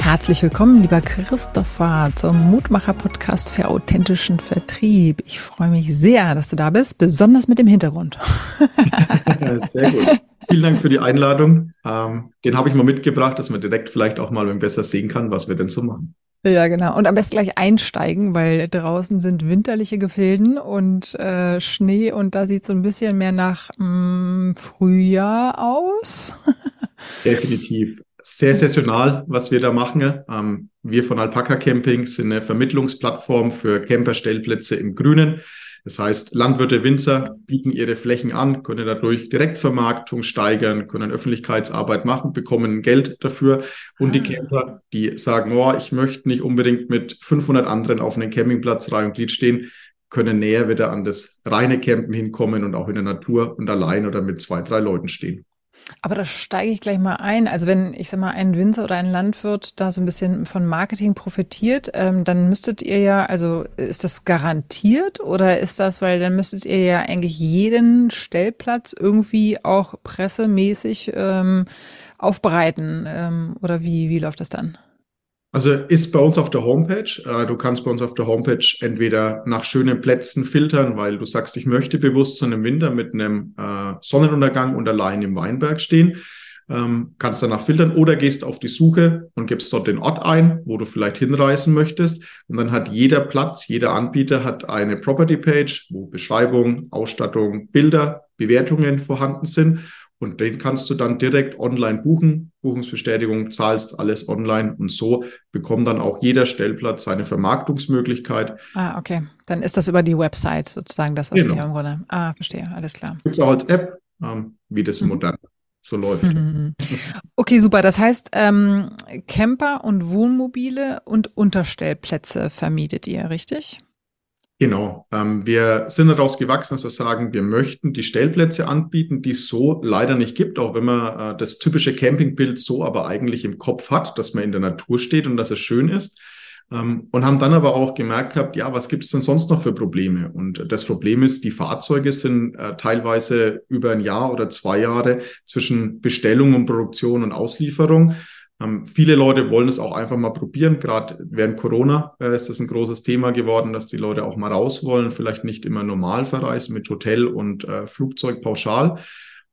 Herzlich willkommen, lieber Christopher, zum Mutmacher-Podcast für authentischen Vertrieb. Ich freue mich sehr, dass du da bist, besonders mit dem Hintergrund. sehr gut. Vielen Dank für die Einladung. Ähm, den habe ich mal mitgebracht, dass man direkt vielleicht auch mal besser sehen kann, was wir denn so machen. Ja, genau. Und am besten gleich einsteigen, weil draußen sind winterliche Gefilden und äh, Schnee und da sieht so ein bisschen mehr nach mh, mm, Frühjahr aus. Definitiv sehr saisonal, was wir da machen. Ähm, wir von Alpaka Camping sind eine Vermittlungsplattform für Camperstellplätze im Grünen. Das heißt, Landwirte, Winzer bieten ihre Flächen an, können dadurch Direktvermarktung steigern, können Öffentlichkeitsarbeit machen, bekommen Geld dafür. Und ah. die Camper, die sagen, oh, ich möchte nicht unbedingt mit 500 anderen auf einem Campingplatz Reihe und Glied stehen, können näher wieder an das reine Campen hinkommen und auch in der Natur und allein oder mit zwei, drei Leuten stehen. Aber da steige ich gleich mal ein. Also wenn, ich sag mal, ein Winzer oder ein Landwirt da so ein bisschen von Marketing profitiert, ähm, dann müsstet ihr ja, also ist das garantiert oder ist das, weil dann müsstet ihr ja eigentlich jeden Stellplatz irgendwie auch pressemäßig ähm, aufbereiten? Ähm, oder wie, wie läuft das dann? Also ist bei uns auf der Homepage. Äh, du kannst bei uns auf der Homepage entweder nach schönen Plätzen filtern, weil du sagst, ich möchte bewusst zu einem Winter mit einem äh, Sonnenuntergang und allein im Weinberg stehen. Ähm, kannst danach filtern oder gehst auf die Suche und gibst dort den Ort ein, wo du vielleicht hinreisen möchtest. Und dann hat jeder Platz, jeder Anbieter hat eine Property Page, wo Beschreibung, Ausstattung, Bilder, Bewertungen vorhanden sind. Und den kannst du dann direkt online buchen. Buchungsbestätigung, zahlst alles online und so bekommt dann auch jeder Stellplatz seine Vermarktungsmöglichkeit. Ah, okay. Dann ist das über die Website sozusagen das, was genau. ihr im Grunde. Ah, verstehe, alles klar. Gibt es auch als App, ähm, wie das mhm. modern so läuft. Mhm. Okay, super. Das heißt, ähm, Camper und Wohnmobile und Unterstellplätze vermietet ihr, richtig? Genau. Ähm, wir sind daraus gewachsen, dass wir sagen, wir möchten die Stellplätze anbieten, die es so leider nicht gibt, auch wenn man äh, das typische Campingbild so aber eigentlich im Kopf hat, dass man in der Natur steht und dass es schön ist. Ähm, und haben dann aber auch gemerkt gehabt, ja, was gibt es denn sonst noch für Probleme? Und das Problem ist, die Fahrzeuge sind äh, teilweise über ein Jahr oder zwei Jahre zwischen Bestellung und Produktion und Auslieferung. Ähm, viele Leute wollen es auch einfach mal probieren. Gerade während Corona äh, ist das ein großes Thema geworden, dass die Leute auch mal raus wollen, vielleicht nicht immer normal verreisen mit Hotel und äh, Flugzeug pauschal.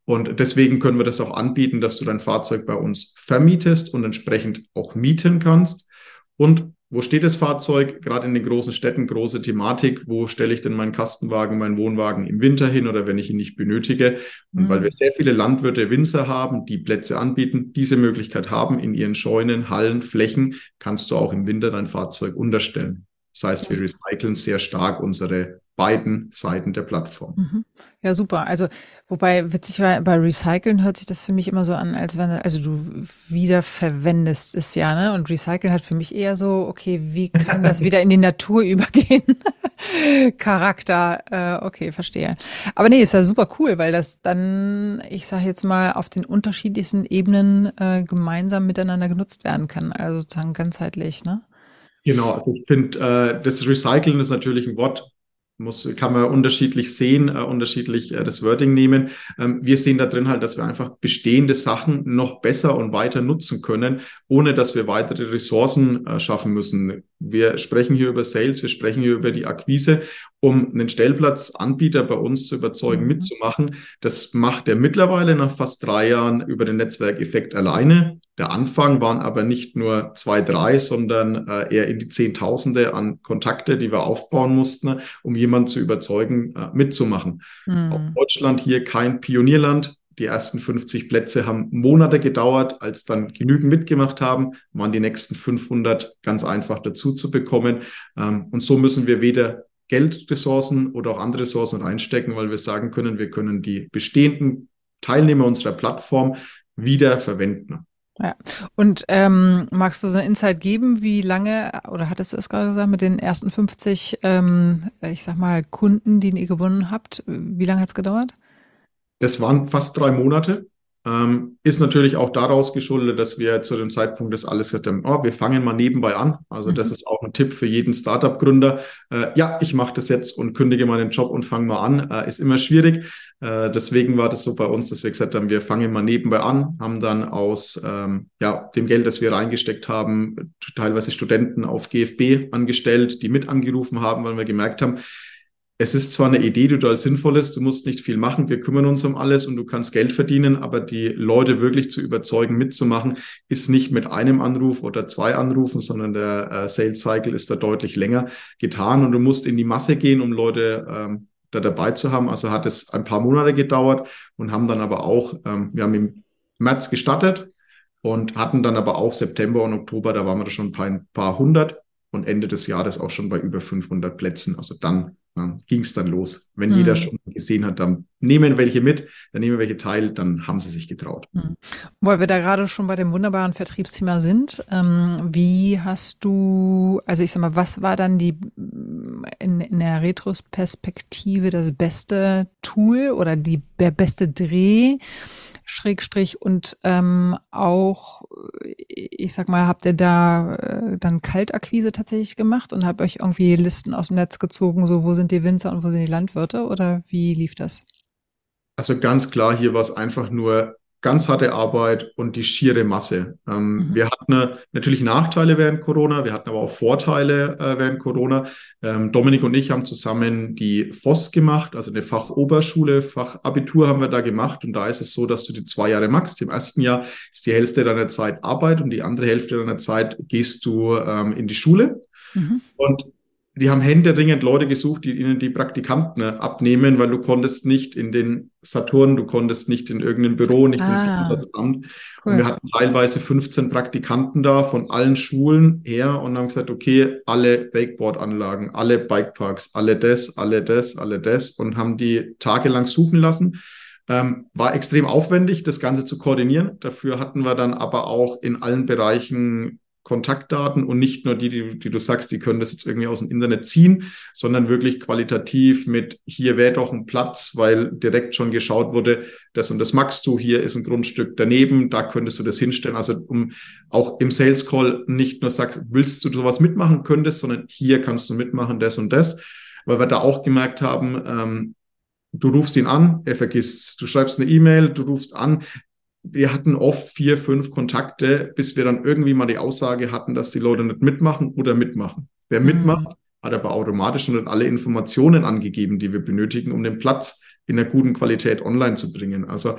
Und deswegen können wir das auch anbieten, dass du dein Fahrzeug bei uns vermietest und entsprechend auch mieten kannst. Und wo steht das Fahrzeug? Gerade in den großen Städten, große Thematik. Wo stelle ich denn meinen Kastenwagen, meinen Wohnwagen im Winter hin oder wenn ich ihn nicht benötige? Und mhm. weil wir sehr viele Landwirte, Winzer haben, die Plätze anbieten, diese Möglichkeit haben in ihren Scheunen, Hallen, Flächen, kannst du auch im Winter dein Fahrzeug unterstellen. Das heißt, wir recyceln sehr stark unsere beiden Seiten der Plattform. Mhm. Ja, super. Also, wobei witzig war, bei Recyceln hört sich das für mich immer so an, als wenn, also du wiederverwendest es ja, ne? Und Recyceln hat für mich eher so, okay, wie kann das wieder in die Natur übergehen? Charakter, äh, okay, verstehe. Aber nee, ist ja super cool, weil das dann, ich sage jetzt mal, auf den unterschiedlichsten Ebenen äh, gemeinsam miteinander genutzt werden kann. Also sozusagen ganzheitlich, ne? Genau, also ich finde, äh, das Recyceln ist natürlich ein Wort, muss, kann man unterschiedlich sehen, äh, unterschiedlich äh, das Wording nehmen. Ähm, wir sehen da drin halt, dass wir einfach bestehende Sachen noch besser und weiter nutzen können, ohne dass wir weitere Ressourcen äh, schaffen müssen. Wir sprechen hier über Sales, wir sprechen hier über die Akquise, um einen Stellplatzanbieter bei uns zu überzeugen, mhm. mitzumachen. Das macht er mittlerweile nach fast drei Jahren über den Netzwerkeffekt alleine. Der Anfang waren aber nicht nur zwei, drei, sondern äh, eher in die Zehntausende an Kontakte, die wir aufbauen mussten, um jemanden zu überzeugen, äh, mitzumachen. Mhm. Auch Deutschland hier kein Pionierland. Die ersten 50 Plätze haben Monate gedauert. Als dann genügend mitgemacht haben, waren die nächsten 500 ganz einfach dazu zu bekommen. Ähm, und so müssen wir weder Geldressourcen oder auch andere Ressourcen reinstecken, weil wir sagen können, wir können die bestehenden Teilnehmer unserer Plattform wieder verwenden. Ja. Und ähm, magst du so ein Insight geben, wie lange, oder hattest du es gerade gesagt, mit den ersten 50, ähm, ich sag mal, Kunden, die ihr gewonnen habt, wie lange hat es gedauert? Das waren fast drei Monate. Ähm, ist natürlich auch daraus geschuldet, dass wir zu dem Zeitpunkt das alles hatten, oh, wir fangen mal nebenbei an. Also mhm. das ist auch ein Tipp für jeden Startup-Gründer. Äh, ja, ich mache das jetzt und kündige meinen Job und fange mal an. Äh, ist immer schwierig. Äh, deswegen war das so bei uns, dass wir gesagt haben, wir fangen mal nebenbei an, haben dann aus ähm, ja, dem Geld, das wir reingesteckt haben, teilweise Studenten auf GFB angestellt, die mit angerufen haben, weil wir gemerkt haben, es ist zwar eine Idee, die total sinnvoll ist, du musst nicht viel machen, wir kümmern uns um alles und du kannst Geld verdienen, aber die Leute wirklich zu überzeugen, mitzumachen, ist nicht mit einem Anruf oder zwei Anrufen, sondern der äh, Sales Cycle ist da deutlich länger getan und du musst in die Masse gehen, um Leute ähm, da dabei zu haben. Also hat es ein paar Monate gedauert und haben dann aber auch, ähm, wir haben im März gestartet und hatten dann aber auch September und Oktober, da waren wir da schon ein paar, ein paar hundert und Ende des Jahres auch schon bei über 500 Plätzen. Also dann ja, ging es dann los. Wenn mhm. jeder schon gesehen hat, dann nehmen welche mit, dann nehmen welche teil, dann haben sie sich getraut. Mhm. Weil wir da gerade schon bei dem wunderbaren Vertriebsthema sind, ähm, wie hast du, also ich sag mal, was war dann die in, in der Retrospektive das beste Tool oder die, der beste Dreh? Schrägstrich und ähm, auch, ich sag mal, habt ihr da äh, dann Kaltakquise tatsächlich gemacht und habt euch irgendwie Listen aus dem Netz gezogen, so wo sind die Winzer und wo sind die Landwirte oder wie lief das? Also ganz klar, hier war es einfach nur ganz harte Arbeit und die schiere Masse. Ähm, mhm. Wir hatten natürlich Nachteile während Corona, wir hatten aber auch Vorteile äh, während Corona. Ähm, Dominik und ich haben zusammen die FOS gemacht, also eine Fachoberschule, Fachabitur haben wir da gemacht. Und da ist es so, dass du die zwei Jahre machst. Im ersten Jahr ist die Hälfte deiner Zeit Arbeit und die andere Hälfte deiner Zeit gehst du ähm, in die Schule. Mhm. Und die haben händeringend Leute gesucht, die ihnen die Praktikanten ne, abnehmen, weil du konntest nicht in den Saturn, du konntest nicht in irgendein Büro, nicht ah, ins Gesundheitsamt. Cool. Und wir hatten teilweise 15 Praktikanten da von allen Schulen her und haben gesagt, okay, alle Wakeboard-Anlagen, alle Bikeparks, alle das, alle das, alle das und haben die tagelang suchen lassen. Ähm, war extrem aufwendig, das Ganze zu koordinieren. Dafür hatten wir dann aber auch in allen Bereichen Kontaktdaten und nicht nur die, die, die, du sagst, die können das jetzt irgendwie aus dem Internet ziehen, sondern wirklich qualitativ mit hier wäre doch ein Platz, weil direkt schon geschaut wurde, das und das magst du, hier ist ein Grundstück daneben, da könntest du das hinstellen. Also um auch im Sales Call nicht nur sagst, willst du sowas mitmachen könntest, sondern hier kannst du mitmachen, das und das, weil wir da auch gemerkt haben, ähm, Du rufst ihn an, er vergisst. Du schreibst eine E-Mail, du rufst an, wir hatten oft vier, fünf Kontakte, bis wir dann irgendwie mal die Aussage hatten, dass die Leute nicht mitmachen oder mitmachen. Wer mhm. mitmacht, hat aber automatisch schon alle Informationen angegeben, die wir benötigen, um den Platz in einer guten Qualität online zu bringen. Also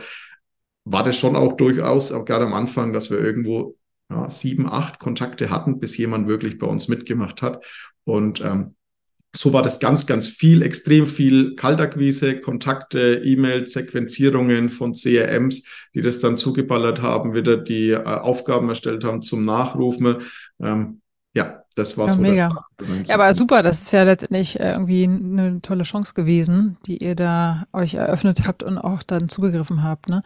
war das schon auch durchaus, auch gerade am Anfang, dass wir irgendwo ja, sieben, acht Kontakte hatten, bis jemand wirklich bei uns mitgemacht hat. Und ähm, so war das ganz, ganz viel, extrem viel Kaltakquise, Kontakte, E-Mails, Sequenzierungen von CRMs, die das dann zugeballert haben, wieder die äh, Aufgaben erstellt haben zum Nachrufen. Ähm, ja, das war ja, so. Mega. Ja, aber super, das ist ja letztendlich äh, irgendwie eine tolle Chance gewesen, die ihr da euch eröffnet habt und auch dann zugegriffen habt. Ne?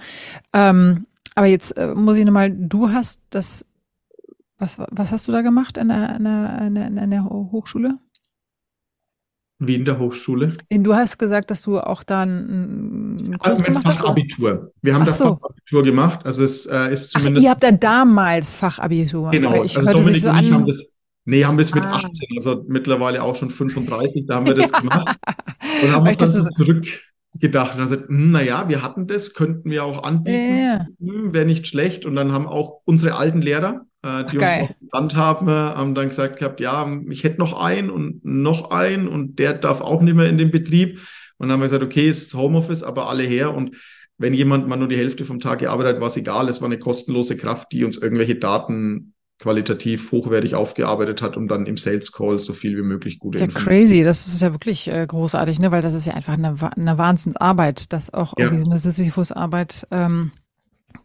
Ähm, aber jetzt äh, muss ich nochmal, du hast das, was, was hast du da gemacht an der, an der, an der Hochschule? Wie in der Hochschule. Du hast gesagt, dass du auch da einen Kurs also gemacht Fachabitur. Wir haben Ach das so. Fachabitur gemacht. Also es äh, ist zumindest. Ach, ihr habt ja damals Fachabitur. Genau. Ich also Dominik so und ich haben das. Nee, haben wir es mit ah. 18, also mittlerweile auch schon 35, da haben wir das gemacht. und haben uns dann so zurückgedacht und dann gesagt, hm, naja, wir hatten das, könnten wir auch anbieten, ja, hm, wäre nicht schlecht. Und dann haben auch unsere alten Lehrer, äh, die Ach, uns noch genannt haben, haben dann gesagt gehabt, ja, ich hätte noch einen und noch einen und der darf auch nicht mehr in den Betrieb. Und dann haben wir gesagt, okay, es ist Homeoffice, aber alle her. Und wenn jemand mal nur die Hälfte vom Tag gearbeitet hat, war es egal. Es war eine kostenlose Kraft, die uns irgendwelche Daten qualitativ hochwertig aufgearbeitet hat, um dann im Sales Call so viel wie möglich gute Ja, crazy. Das ist ja wirklich äh, großartig, ne? weil das ist ja einfach eine, eine Wahnsinnsarbeit, das auch ja. irgendwie so eine Sisyphus-Arbeit ähm,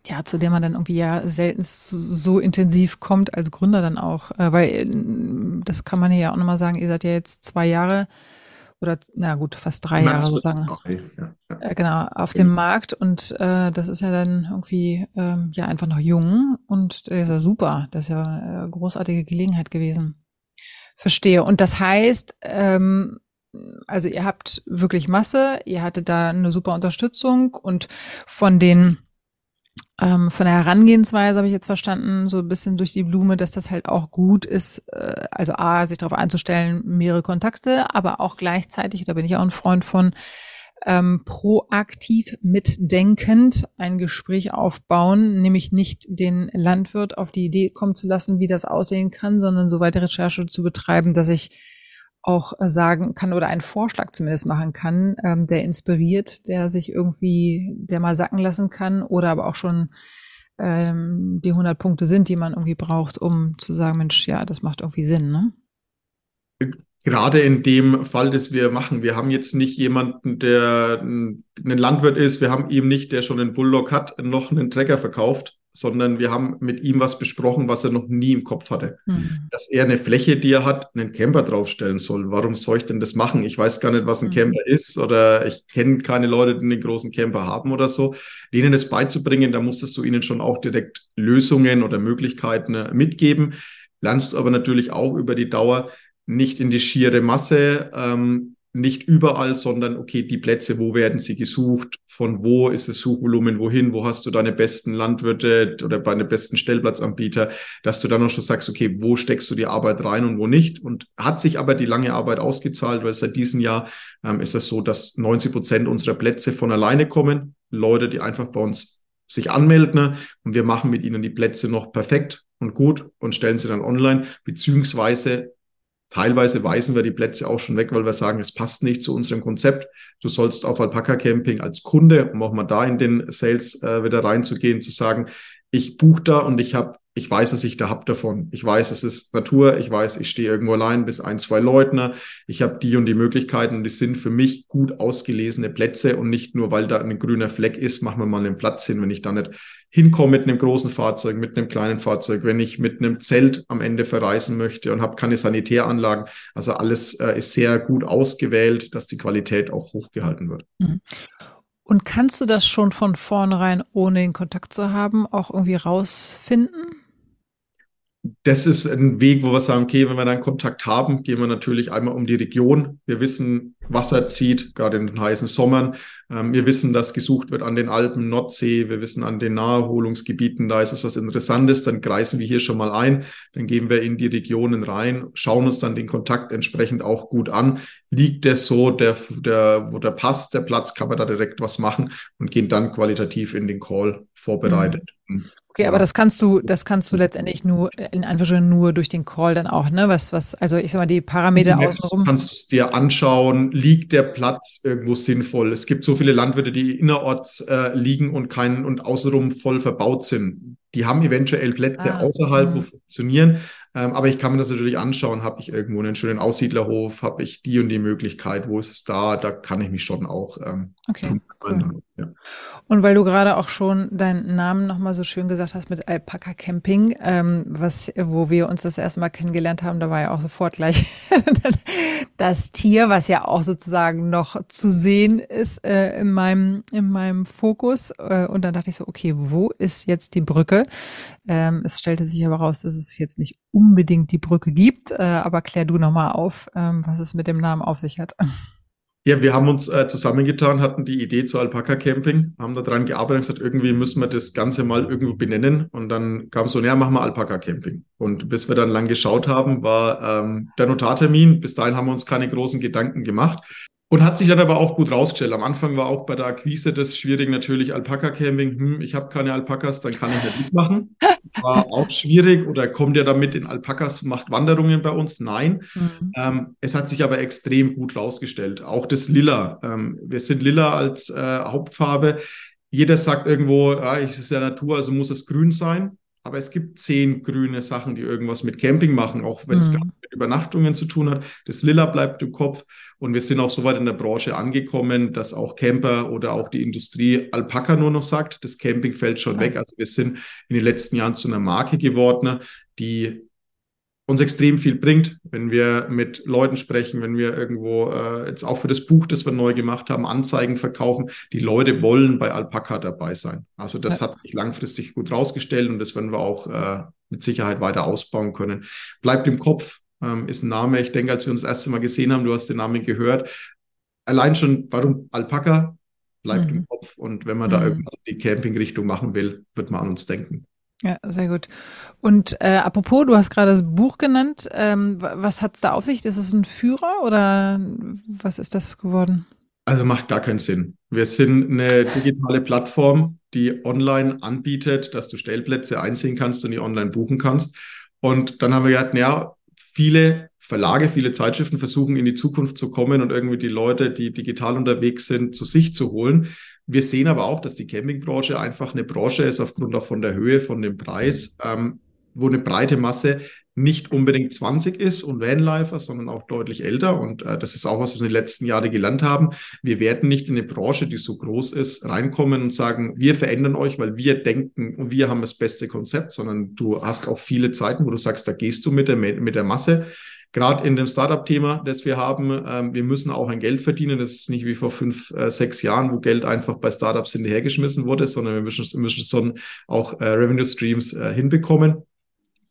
ja, zu der man dann irgendwie ja selten so intensiv kommt als Gründer dann auch, äh, weil äh, das kann man ja auch nochmal sagen, ihr seid ja jetzt zwei Jahre oder na gut, fast drei Jahre sozusagen. Okay, ja, ja. Äh, genau, auf dem Markt und äh, das ist ja dann irgendwie ähm, ja einfach noch jung und das ist ja super, das ist ja eine großartige Gelegenheit gewesen. Verstehe. Und das heißt, ähm, also ihr habt wirklich Masse, ihr hattet da eine super Unterstützung und von den ähm, von der Herangehensweise habe ich jetzt verstanden, so ein bisschen durch die Blume, dass das halt auch gut ist, äh, also A, sich darauf einzustellen, mehrere Kontakte, aber auch gleichzeitig, da bin ich auch ein Freund von, ähm, proaktiv mitdenkend ein Gespräch aufbauen, nämlich nicht den Landwirt auf die Idee kommen zu lassen, wie das aussehen kann, sondern so weiter Recherche zu betreiben, dass ich auch äh, sagen kann oder einen Vorschlag zumindest machen kann, ähm, der inspiriert, der sich irgendwie, der mal sacken lassen kann oder aber auch schon ähm, die 100 Punkte sind, die man irgendwie braucht, um zu sagen, Mensch, ja, das macht irgendwie Sinn, ne? Gerade in dem Fall, das wir machen, wir haben jetzt nicht jemanden, der ein Landwirt ist, wir haben ihm nicht, der schon einen Bulldog hat, noch einen Trecker verkauft, sondern wir haben mit ihm was besprochen, was er noch nie im Kopf hatte. Mhm. Dass er eine Fläche, die er hat, einen Camper draufstellen soll. Warum soll ich denn das machen? Ich weiß gar nicht, was ein mhm. Camper ist oder ich kenne keine Leute, die einen großen Camper haben oder so. Denen das beizubringen, da musstest du ihnen schon auch direkt Lösungen oder Möglichkeiten äh, mitgeben. Lernst aber natürlich auch über die Dauer nicht in die schiere Masse ähm, nicht überall, sondern okay, die Plätze, wo werden sie gesucht, von wo ist das Suchvolumen, wohin, wo hast du deine besten Landwirte oder deine besten Stellplatzanbieter, dass du dann auch schon sagst, okay, wo steckst du die Arbeit rein und wo nicht. Und hat sich aber die lange Arbeit ausgezahlt, weil seit diesem Jahr ähm, ist es so, dass 90 Prozent unserer Plätze von alleine kommen. Leute, die einfach bei uns sich anmelden ne? und wir machen mit ihnen die Plätze noch perfekt und gut und stellen sie dann online, beziehungsweise Teilweise weisen wir die Plätze auch schon weg, weil wir sagen, es passt nicht zu unserem Konzept. Du sollst auf Alpaka Camping als Kunde, um auch mal da in den Sales äh, wieder reinzugehen, zu sagen, ich buche da und ich habe ich weiß, dass ich da hab davon. Ich weiß, es ist Natur. Ich weiß, ich stehe irgendwo allein bis ein, zwei Leutner. Ich habe die und die Möglichkeiten und die sind für mich gut ausgelesene Plätze und nicht nur, weil da ein grüner Fleck ist, machen wir mal einen Platz hin, wenn ich da nicht hinkomme mit einem großen Fahrzeug, mit einem kleinen Fahrzeug, wenn ich mit einem Zelt am Ende verreisen möchte und habe keine Sanitäranlagen. Also alles äh, ist sehr gut ausgewählt, dass die Qualität auch hochgehalten wird. Mhm. Und kannst du das schon von vornherein, ohne den Kontakt zu haben, auch irgendwie rausfinden? Das ist ein Weg, wo wir sagen, okay, wenn wir dann Kontakt haben, gehen wir natürlich einmal um die Region. Wir wissen, Wasser zieht, gerade in den heißen Sommern. Ähm, wir wissen, dass gesucht wird an den Alpen, Nordsee. Wir wissen an den Naherholungsgebieten, da ist es was Interessantes. Dann kreisen wir hier schon mal ein. Dann gehen wir in die Regionen rein, schauen uns dann den Kontakt entsprechend auch gut an. Liegt der so, der, der, wo der passt, der Platz, kann man da direkt was machen und gehen dann qualitativ in den Call vorbereitet. Mhm. Okay, aber das kannst du, das kannst du letztendlich nur, in Anführungsstrichen nur durch den Call dann auch, ne? Was, was, also ich sag mal, die Parameter außenrum. Kannst du es dir anschauen, liegt der Platz irgendwo sinnvoll? Es gibt so viele Landwirte, die innerorts äh, liegen und keinen und außenrum voll verbaut sind. Die haben eventuell Plätze ah, außerhalb, wo mhm. funktionieren. Ähm, aber ich kann mir das natürlich anschauen. Habe ich irgendwo einen schönen Aussiedlerhof? Habe ich die und die Möglichkeit? Wo ist es da? Da kann ich mich schon auch ähm, okay, cool. ja. Und weil du gerade auch schon deinen Namen nochmal so schön gesagt hast mit Alpaka Camping, ähm, was, wo wir uns das erste Mal kennengelernt haben, da war ja auch sofort gleich das Tier, was ja auch sozusagen noch zu sehen ist äh, in meinem in meinem Fokus. Äh, und dann dachte ich so, okay, wo ist jetzt die Brücke? Ähm, es stellte sich aber raus, dass es jetzt nicht unbedingt die Brücke gibt, äh, aber klär du nochmal auf, ähm, was es mit dem Namen auf sich hat. Ja, wir haben uns äh, zusammengetan, hatten die Idee zu Alpaka Camping, haben daran gearbeitet und gesagt, irgendwie müssen wir das Ganze mal irgendwo benennen. Und dann kam so, naja, machen wir Alpaka Camping. Und bis wir dann lang geschaut haben, war ähm, der Notartermin. Bis dahin haben wir uns keine großen Gedanken gemacht. Und hat sich dann aber auch gut rausgestellt. Am Anfang war auch bei der Akquise das schwierig, natürlich Alpaka-Camping. Hm, ich habe keine Alpakas, dann kann ich nicht mitmachen. War auch schwierig. Oder kommt ihr damit in Alpakas, macht Wanderungen bei uns? Nein. Mhm. Ähm, es hat sich aber extrem gut rausgestellt. Auch das Lila. Ähm, wir sind Lila als äh, Hauptfarbe. Jeder sagt irgendwo, ah, es ist ja Natur, also muss es grün sein. Aber es gibt zehn grüne Sachen, die irgendwas mit Camping machen, auch wenn es mhm. mit Übernachtungen zu tun hat. Das Lila bleibt im Kopf. Und wir sind auch so weit in der Branche angekommen, dass auch Camper oder auch die Industrie Alpaka nur noch sagt, das Camping fällt schon ja. weg. Also wir sind in den letzten Jahren zu einer Marke geworden, die uns extrem viel bringt, wenn wir mit Leuten sprechen, wenn wir irgendwo äh, jetzt auch für das Buch, das wir neu gemacht haben, Anzeigen verkaufen. Die Leute wollen bei Alpaka dabei sein. Also das ja. hat sich langfristig gut rausgestellt und das werden wir auch äh, mit Sicherheit weiter ausbauen können. Bleibt im Kopf, ähm, ist ein Name. Ich denke, als wir uns das erste Mal gesehen haben, du hast den Namen gehört. Allein schon, warum Alpaka bleibt mhm. im Kopf. Und wenn man da mhm. irgendwas in die Campingrichtung machen will, wird man an uns denken. Ja, sehr gut. Und äh, apropos, du hast gerade das Buch genannt. Ähm, was hat es da auf sich? Ist es ein Führer oder was ist das geworden? Also macht gar keinen Sinn. Wir sind eine digitale Plattform, die online anbietet, dass du Stellplätze einsehen kannst und die online buchen kannst. Und dann haben wir gedacht, naja, viele Verlage, viele Zeitschriften versuchen in die Zukunft zu kommen und irgendwie die Leute, die digital unterwegs sind, zu sich zu holen. Wir sehen aber auch, dass die Campingbranche einfach eine Branche ist, aufgrund auch von der Höhe, von dem Preis, ähm, wo eine breite Masse nicht unbedingt 20 ist und Vanlifer, sondern auch deutlich älter. Und äh, das ist auch, was wir in den letzten Jahren gelernt haben. Wir werden nicht in eine Branche, die so groß ist, reinkommen und sagen, wir verändern euch, weil wir denken und wir haben das beste Konzept, sondern du hast auch viele Zeiten, wo du sagst, da gehst du mit der, mit der Masse. Gerade in dem Startup-Thema, das wir haben, ähm, wir müssen auch ein Geld verdienen. Das ist nicht wie vor fünf, äh, sechs Jahren, wo Geld einfach bei Startups hinterhergeschmissen wurde, sondern wir müssen, müssen schon auch äh, Revenue Streams äh, hinbekommen.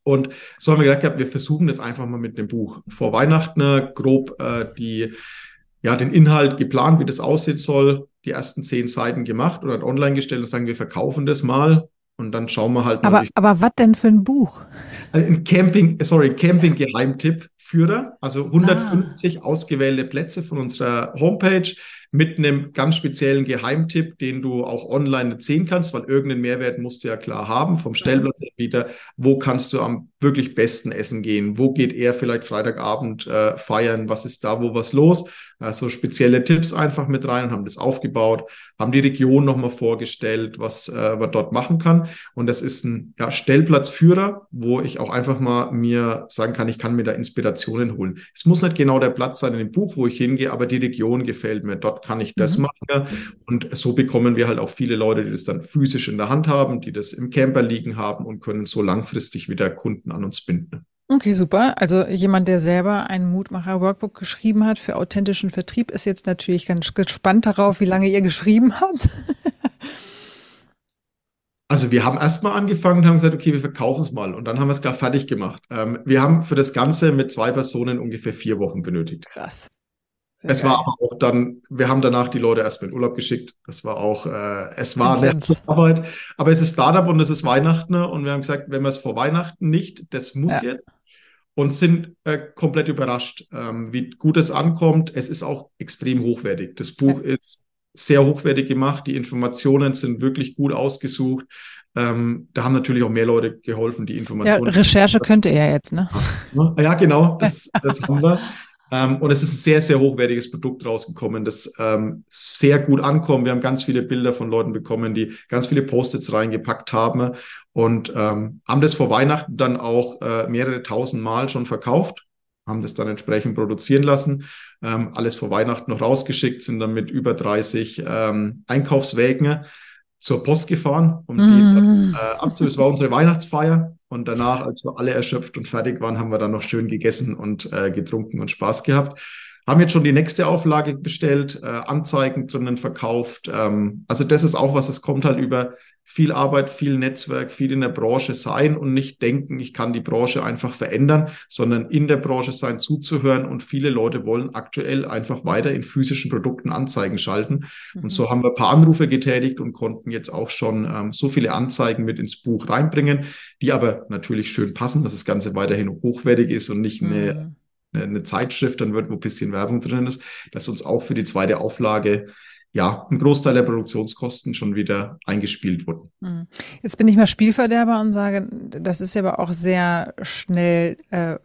Und so haben wir gedacht, wir versuchen das einfach mal mit dem Buch. Vor Weihnachten äh, grob äh, die, ja, den Inhalt geplant, wie das aussehen soll, die ersten zehn Seiten gemacht und dann online gestellt und sagen, wir verkaufen das mal. Und dann schauen wir halt mal. Aber, aber was denn für ein Buch? Ein Camping, sorry, Camping-Geheimtipp-Führer. Also 150 ah. ausgewählte Plätze von unserer Homepage mit einem ganz speziellen Geheimtipp, den du auch online sehen kannst, weil irgendeinen Mehrwert musst du ja klar haben vom Stellplatzanbieter. Wo kannst du am wirklich besten essen gehen? Wo geht er vielleicht Freitagabend äh, feiern? Was ist da, wo was los? Also spezielle Tipps einfach mit rein und haben das aufgebaut, haben die Region nochmal vorgestellt, was äh, man dort machen kann. Und das ist ein ja, Stellplatzführer, wo ich auch einfach mal mir sagen kann, ich kann mir da Inspirationen holen. Es muss nicht genau der Platz sein in dem Buch, wo ich hingehe, aber die Region gefällt mir. Dort kann ich das mhm. machen. Und so bekommen wir halt auch viele Leute, die das dann physisch in der Hand haben, die das im Camper liegen haben und können so langfristig wieder Kunden an uns binden. Okay, super. Also jemand, der selber ein Mutmacher-Workbook geschrieben hat für authentischen Vertrieb, ist jetzt natürlich ganz gespannt darauf, wie lange ihr geschrieben habt. Also wir haben erstmal angefangen und haben gesagt, okay, wir verkaufen es mal. Und dann haben wir es gar fertig gemacht. Ähm, wir haben für das Ganze mit zwei Personen ungefähr vier Wochen benötigt. Krass. Sehr es geil. war aber auch dann, wir haben danach die Leute erstmal in Urlaub geschickt. Das war auch, äh, es war eine Arbeit. Aber es ist Startup und es ist Weihnachten. Und wir haben gesagt, wenn wir es vor Weihnachten nicht, das muss ja. jetzt und sind äh, komplett überrascht, ähm, wie gut es ankommt. Es ist auch extrem hochwertig. Das Buch ja. ist sehr hochwertig gemacht. Die Informationen sind wirklich gut ausgesucht. Ähm, da haben natürlich auch mehr Leute geholfen, die Informationen. Ja, Recherche könnte er jetzt, ne? Ja, genau, das, das haben wir. Ähm, und es ist ein sehr, sehr hochwertiges Produkt rausgekommen, das ähm, sehr gut ankommt. Wir haben ganz viele Bilder von Leuten bekommen, die ganz viele Post-its reingepackt haben und ähm, haben das vor Weihnachten dann auch äh, mehrere tausend Mal schon verkauft, haben das dann entsprechend produzieren lassen, ähm, alles vor Weihnachten noch rausgeschickt, sind dann mit über 30 ähm, Einkaufswägen zur Post gefahren, um mm. die äh, abzuholen. Es war unsere Weihnachtsfeier und danach, als wir alle erschöpft und fertig waren, haben wir dann noch schön gegessen und äh, getrunken und Spaß gehabt. Haben jetzt schon die nächste Auflage bestellt, äh, Anzeigen drinnen verkauft. Ähm, also das ist auch was, es kommt halt über viel Arbeit, viel Netzwerk, viel in der Branche sein und nicht denken, ich kann die Branche einfach verändern, sondern in der Branche sein, zuzuhören. Und viele Leute wollen aktuell einfach weiter in physischen Produkten Anzeigen schalten. Mhm. Und so haben wir ein paar Anrufe getätigt und konnten jetzt auch schon ähm, so viele Anzeigen mit ins Buch reinbringen, die aber natürlich schön passen, dass das Ganze weiterhin hochwertig ist und nicht eine, mhm. eine, eine Zeitschrift dann wird, wo ein bisschen Werbung drin ist, dass uns auch für die zweite Auflage ja, ein Großteil der Produktionskosten schon wieder eingespielt wurden. Hm. Jetzt bin ich mal Spielverderber und sage, das ist ja aber auch sehr schnell, äh,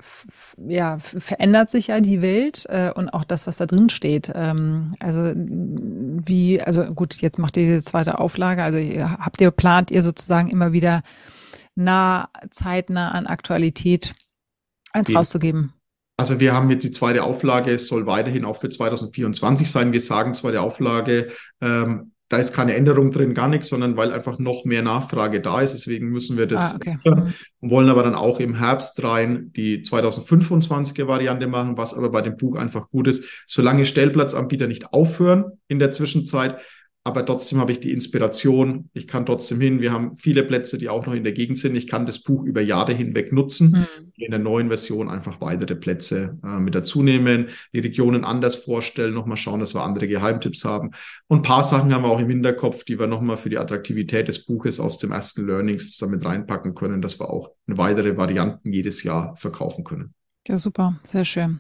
ja, verändert sich ja die Welt äh, und auch das, was da drin steht. Ähm, also wie, also gut, jetzt macht ihr diese zweite Auflage, also ihr, habt ihr, plant ihr sozusagen immer wieder nah, zeitnah an Aktualität eins rauszugeben? Also wir haben jetzt die zweite Auflage, soll weiterhin auch für 2024 sein. Wir sagen zweite Auflage, ähm, da ist keine Änderung drin, gar nichts, sondern weil einfach noch mehr Nachfrage da ist. Deswegen müssen wir das ah, okay. mhm. wollen aber dann auch im Herbst rein die 2025er Variante machen, was aber bei dem Buch einfach gut ist. Solange Stellplatzanbieter nicht aufhören in der Zwischenzeit, aber trotzdem habe ich die Inspiration. Ich kann trotzdem hin. Wir haben viele Plätze, die auch noch in der Gegend sind. Ich kann das Buch über Jahre hinweg nutzen. Mhm. In der neuen Version einfach weitere Plätze äh, mit dazu nehmen, die Regionen anders vorstellen, nochmal schauen, dass wir andere Geheimtipps haben. Und ein paar Sachen haben wir auch im Hinterkopf, die wir nochmal für die Attraktivität des Buches aus dem ersten Learnings damit reinpacken können, dass wir auch weitere Varianten jedes Jahr verkaufen können. Ja, super, sehr schön.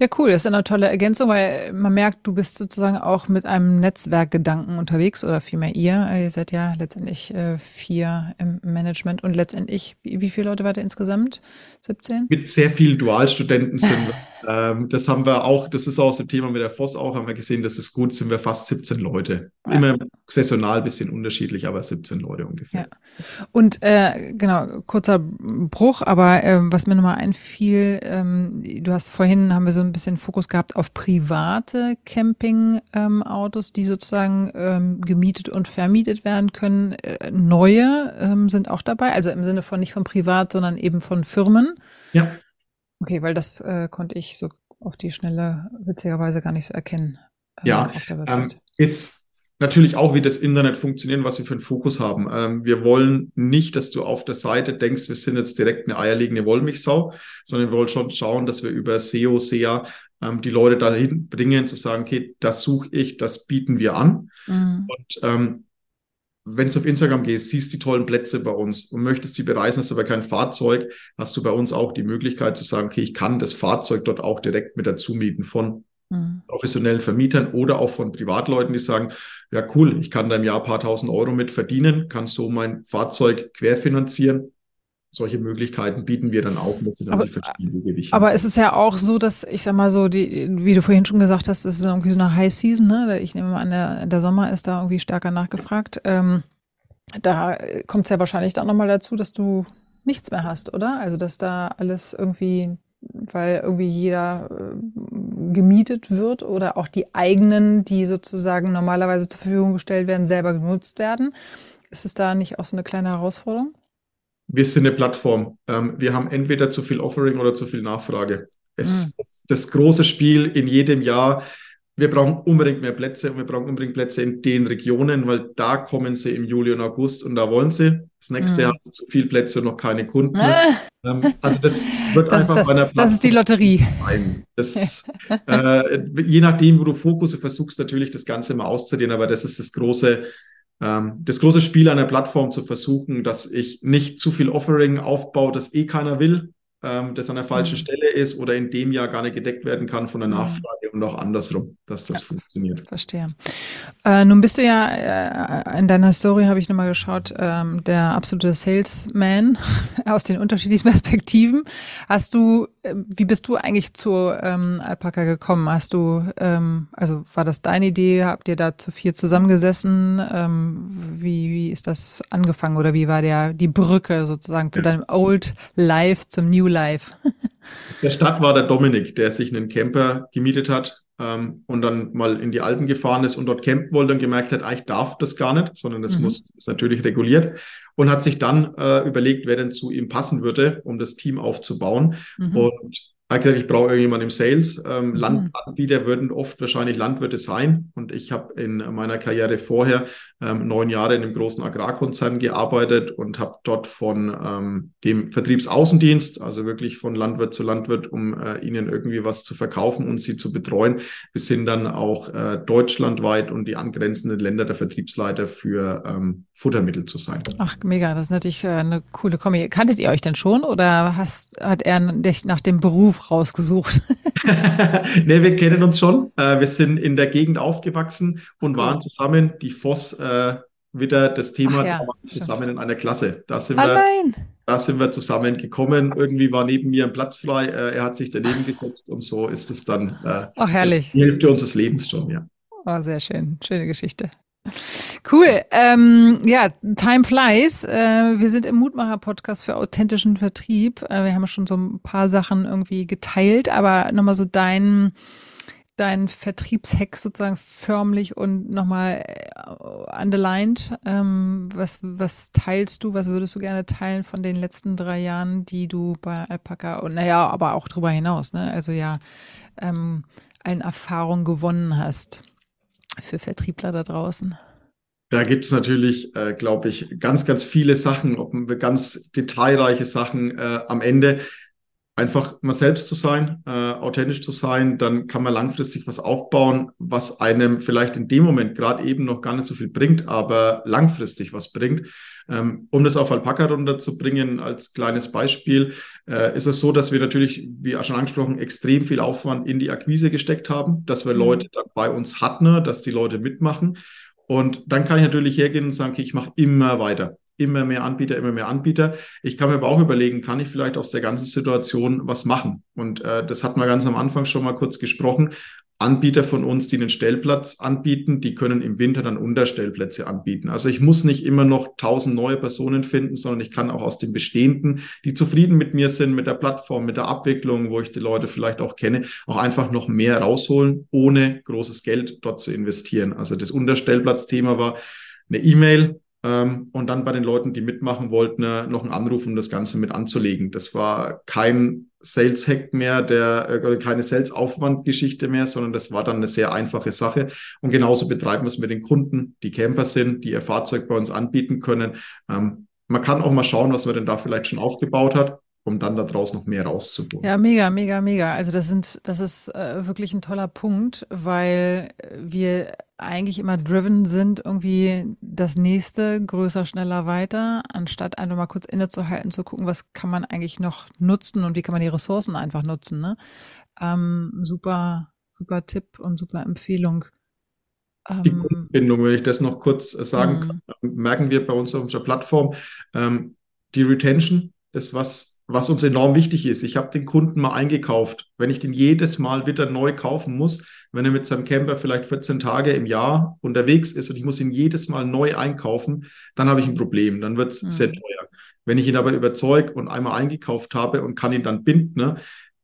Ja, cool, das ist eine tolle Ergänzung, weil man merkt, du bist sozusagen auch mit einem Netzwerkgedanken unterwegs oder vielmehr ihr. Ihr seid ja letztendlich äh, vier im Management und letztendlich, wie, wie viele Leute wart ihr insgesamt? 17? Mit sehr vielen Dualstudenten sind wir. ähm, das haben wir auch, das ist auch das Thema mit der FOS auch, haben wir gesehen, das ist gut, sind wir fast 17 Leute. Ja. Immer saisonal ein bisschen unterschiedlich, aber 17 Leute ungefähr. Ja. Und äh, genau, kurzer Bruch, aber äh, was mir nochmal einfiel, ähm, du hast vorhin, haben wir so ein bisschen Fokus gehabt auf private Campingautos, ähm, die sozusagen ähm, gemietet und vermietet werden können. Äh, neue ähm, sind auch dabei, also im Sinne von nicht von privat, sondern eben von Firmen. Ja. Okay, weil das äh, konnte ich so auf die Schnelle witzigerweise gar nicht so erkennen. Äh, ja, ähm, ist natürlich auch, wie das Internet funktioniert, was wir für einen Fokus haben. Ähm, wir wollen nicht, dass du auf der Seite denkst, wir sind jetzt direkt eine eierlegende Wollmilchsau, sondern wir wollen schon schauen, dass wir über SEO, SEA ähm, die Leute dahin bringen, zu sagen, okay, das suche ich, das bieten wir an. Mhm. Und ähm, wenn du auf Instagram gehst, siehst die tollen Plätze bei uns und möchtest die bereisen, hast aber kein Fahrzeug, hast du bei uns auch die Möglichkeit zu sagen, okay, ich kann das Fahrzeug dort auch direkt mit dazu mieten von mhm. professionellen Vermietern oder auch von Privatleuten, die sagen, ja cool, ich kann da im Jahr ein paar tausend Euro mit verdienen, kann so mein Fahrzeug querfinanzieren solche Möglichkeiten bieten wir dann auch. Das sind dann aber, die verschiedenen Gewichte. Aber es ist ja auch so, dass ich sag mal so, die, wie du vorhin schon gesagt hast, es ist irgendwie so eine High Season. Ne? Ich nehme mal an, der, der Sommer ist da irgendwie stärker nachgefragt. Ähm, da kommt es ja wahrscheinlich dann nochmal dazu, dass du nichts mehr hast, oder? Also dass da alles irgendwie, weil irgendwie jeder äh, gemietet wird oder auch die eigenen, die sozusagen normalerweise zur Verfügung gestellt werden, selber genutzt werden. Ist es da nicht auch so eine kleine Herausforderung? Wir sind eine Plattform. Ähm, wir haben entweder zu viel Offering oder zu viel Nachfrage. Es, mhm. das, das große Spiel in jedem Jahr. Wir brauchen unbedingt mehr Plätze und wir brauchen unbedingt Plätze in den Regionen, weil da kommen sie im Juli und August und da wollen sie. Das nächste mhm. Jahr hast du zu viele Plätze und noch keine Kunden. ähm, also das wird das, einfach das, bei einer Plattform. Das ist die Lotterie. Sein. Das, äh, je nachdem, wo du Fokus versuchst, natürlich das Ganze mal auszudehnen, aber das ist das große, das große Spiel einer Plattform zu versuchen, dass ich nicht zu viel Offering aufbaue, das eh keiner will, ähm, das an der falschen mhm. Stelle ist oder in dem Jahr gar nicht gedeckt werden kann von der mhm. Nachfrage und auch andersrum, dass das ja, funktioniert. Verstehe. Äh, nun bist du ja, äh, in deiner Story habe ich nochmal geschaut, ähm, der absolute Salesman aus den unterschiedlichen Perspektiven. Hast du, wie bist du eigentlich zur ähm, Alpaka gekommen? Hast du, ähm, also war das deine Idee? Habt ihr da zu viel zusammengesessen? Ähm, wie, wie ist das angefangen oder wie war der, die Brücke sozusagen zu deinem Old Life zum New Life? der Stadt war der Dominik, der sich einen Camper gemietet hat ähm, und dann mal in die Alpen gefahren ist und dort campen wollte und gemerkt hat, ah, ich darf das gar nicht, sondern das mhm. muss, ist natürlich reguliert und hat sich dann äh, überlegt, wer denn zu ihm passen würde, um das Team aufzubauen. Mhm. Und habe gesagt, ich brauche irgendjemanden im Sales. Ähm, mhm. Landanbieter würden oft wahrscheinlich Landwirte sein. Und ich habe in meiner Karriere vorher ähm, neun Jahre in einem großen Agrarkonzern gearbeitet und habe dort von ähm, dem Vertriebsaußendienst, also wirklich von Landwirt zu Landwirt, um äh, ihnen irgendwie was zu verkaufen und sie zu betreuen, bis hin dann auch äh, deutschlandweit und die angrenzenden Länder der Vertriebsleiter für ähm, Futtermittel zu sein. Ach, mega, das ist natürlich äh, eine coole Kombi. Kanntet ihr euch denn schon oder hast, hat er dich nach dem Beruf Beruf rausgesucht? ne, wir kennen uns schon. Äh, wir sind in der Gegend aufgewachsen und waren zusammen die Voss äh, wieder das Thema ja. zusammen in einer Klasse. Da sind, ah, wir, nein. da sind wir zusammen gekommen. Irgendwie war neben mir ein Platz frei. Äh, er hat sich daneben gesetzt und so ist es dann äh, oh, herrlich. die Hälfte unseres Lebens schon, ja. Oh, sehr schön. Schöne Geschichte. Cool. Ähm, ja, Time flies. Äh, wir sind im Mutmacher-Podcast für authentischen Vertrieb. Äh, wir haben schon so ein paar Sachen irgendwie geteilt, aber nochmal so dein, dein Vertriebshack sozusagen förmlich und nochmal äh, underlined. Ähm, was, was teilst du, was würdest du gerne teilen von den letzten drei Jahren, die du bei Alpaca und naja, aber auch darüber hinaus, ne? Also ja, ähm, eine Erfahrung gewonnen hast? Für Vertriebler da draußen? Da gibt es natürlich, äh, glaube ich, ganz, ganz viele Sachen, ganz detailreiche Sachen äh, am Ende. Einfach mal selbst zu sein, äh, authentisch zu sein, dann kann man langfristig was aufbauen, was einem vielleicht in dem Moment gerade eben noch gar nicht so viel bringt, aber langfristig was bringt. Ähm, um das auf Alpaka runterzubringen, als kleines Beispiel, äh, ist es so, dass wir natürlich, wie auch schon angesprochen, extrem viel Aufwand in die Akquise gesteckt haben, dass wir mhm. Leute dann bei uns hatten, dass die Leute mitmachen. Und dann kann ich natürlich hergehen und sagen, okay, ich mache immer weiter. Immer mehr Anbieter, immer mehr Anbieter. Ich kann mir aber auch überlegen, kann ich vielleicht aus der ganzen Situation was machen? Und äh, das hat man ganz am Anfang schon mal kurz gesprochen. Anbieter von uns, die einen Stellplatz anbieten, die können im Winter dann Unterstellplätze anbieten. Also ich muss nicht immer noch tausend neue Personen finden, sondern ich kann auch aus den bestehenden, die zufrieden mit mir sind, mit der Plattform, mit der Abwicklung, wo ich die Leute vielleicht auch kenne, auch einfach noch mehr rausholen, ohne großes Geld dort zu investieren. Also das Unterstellplatzthema war eine E-Mail, ähm, und dann bei den Leuten, die mitmachen wollten, äh, noch einen Anruf, um das Ganze mit anzulegen. Das war kein Sales-Hack mehr, der, äh, keine Sales-Aufwand-Geschichte mehr, sondern das war dann eine sehr einfache Sache. Und genauso betreiben wir es mit den Kunden, die Camper sind, die ihr Fahrzeug bei uns anbieten können. Ähm, man kann auch mal schauen, was man denn da vielleicht schon aufgebaut hat um dann daraus noch mehr rauszuholen. Ja, mega, mega, mega. Also das sind, das ist äh, wirklich ein toller Punkt, weil wir eigentlich immer driven sind, irgendwie das nächste, größer, schneller, weiter, anstatt einfach mal kurz innezuhalten, zu gucken, was kann man eigentlich noch nutzen und wie kann man die Ressourcen einfach nutzen. Ne? Ähm, super, super Tipp und super Empfehlung. Die ähm, Kundenbindung, wenn ich das noch kurz äh, sagen kann, mhm. merken wir bei uns auf unserer Plattform, ähm, die Retention ist was was uns enorm wichtig ist. Ich habe den Kunden mal eingekauft. Wenn ich den jedes Mal wieder neu kaufen muss, wenn er mit seinem Camper vielleicht 14 Tage im Jahr unterwegs ist und ich muss ihn jedes Mal neu einkaufen, dann habe ich ein Problem. Dann wird es mhm. sehr teuer. Wenn ich ihn aber überzeuge und einmal eingekauft habe und kann ihn dann binden, ne,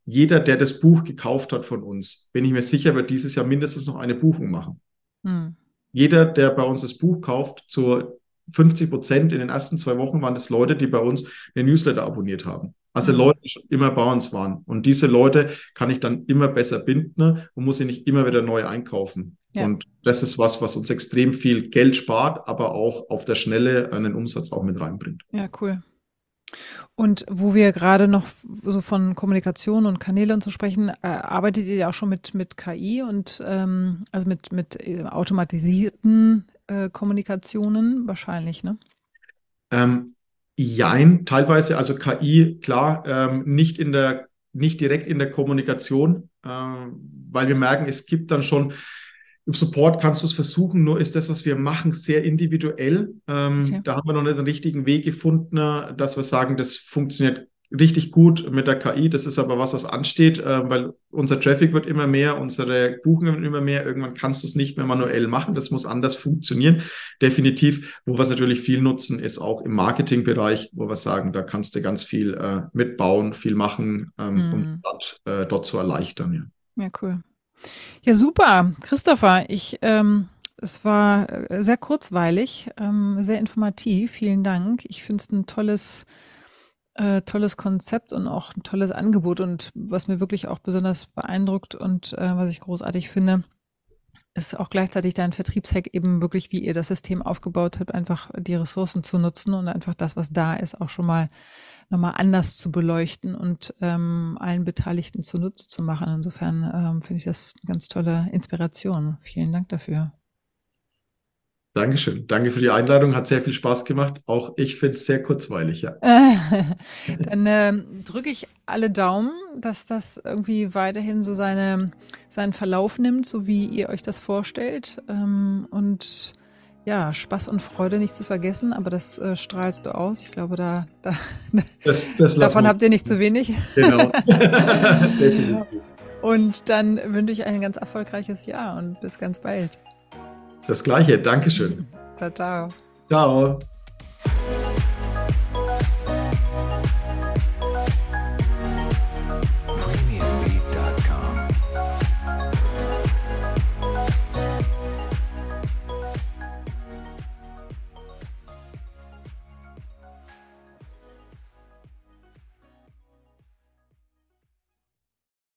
jeder, der das Buch gekauft hat von uns, bin ich mir sicher, wird dieses Jahr mindestens noch eine Buchung machen. Mhm. Jeder, der bei uns das Buch kauft, zur 50 Prozent in den ersten zwei Wochen waren das Leute, die bei uns den Newsletter abonniert haben. Also mhm. Leute, die schon immer bei uns waren. Und diese Leute kann ich dann immer besser binden ne, und muss sie nicht immer wieder neu einkaufen. Ja. Und das ist was, was uns extrem viel Geld spart, aber auch auf der Schnelle einen Umsatz auch mit reinbringt. Ja, cool. Und wo wir gerade noch so von Kommunikation und Kanäle und so sprechen, äh, arbeitet ihr ja auch schon mit, mit KI und ähm, also mit, mit äh, automatisierten äh, Kommunikationen wahrscheinlich, ne? Ähm, jein, teilweise, also KI, klar, ähm, nicht in der, nicht direkt in der Kommunikation, äh, weil wir merken, es gibt dann schon im Support kannst du es versuchen, nur ist das, was wir machen, sehr individuell. Ähm, okay. Da haben wir noch nicht den richtigen Weg gefunden, dass wir sagen, das funktioniert richtig gut mit der KI. Das ist aber was, was ansteht, äh, weil unser Traffic wird immer mehr, unsere Buchungen werden immer mehr. Irgendwann kannst du es nicht mehr manuell machen. Das muss anders funktionieren. Definitiv. Wo wir es natürlich viel nutzen, ist auch im Marketingbereich, wo wir sagen, da kannst du ganz viel äh, mitbauen, viel machen, ähm, mhm. um dort, äh, dort zu erleichtern. Ja. ja, cool. Ja, super. Christopher, ich, ähm, es war äh, sehr kurzweilig, ähm, sehr informativ. Vielen Dank. Ich finde es ein tolles, äh, tolles Konzept und auch ein tolles Angebot. Und was mir wirklich auch besonders beeindruckt und äh, was ich großartig finde, ist auch gleichzeitig dein Vertriebshack eben wirklich, wie ihr das System aufgebaut habt, einfach die Ressourcen zu nutzen und einfach das, was da ist, auch schon mal nochmal anders zu beleuchten und ähm, allen Beteiligten zunutze zu machen. Insofern ähm, finde ich das eine ganz tolle Inspiration. Vielen Dank dafür. Dankeschön. Danke für die Einladung. Hat sehr viel Spaß gemacht. Auch ich finde es sehr kurzweilig, ja. Dann äh, drücke ich alle Daumen, dass das irgendwie weiterhin so seine, seinen Verlauf nimmt, so wie ihr euch das vorstellt. Ähm, und ja, Spaß und Freude nicht zu vergessen, aber das äh, strahlst du aus. Ich glaube, da, da das, das davon habt ihr nicht zu wenig. Genau. und dann wünsche ich ein ganz erfolgreiches Jahr und bis ganz bald. Das gleiche, Dankeschön. Ciao, ciao. Ciao.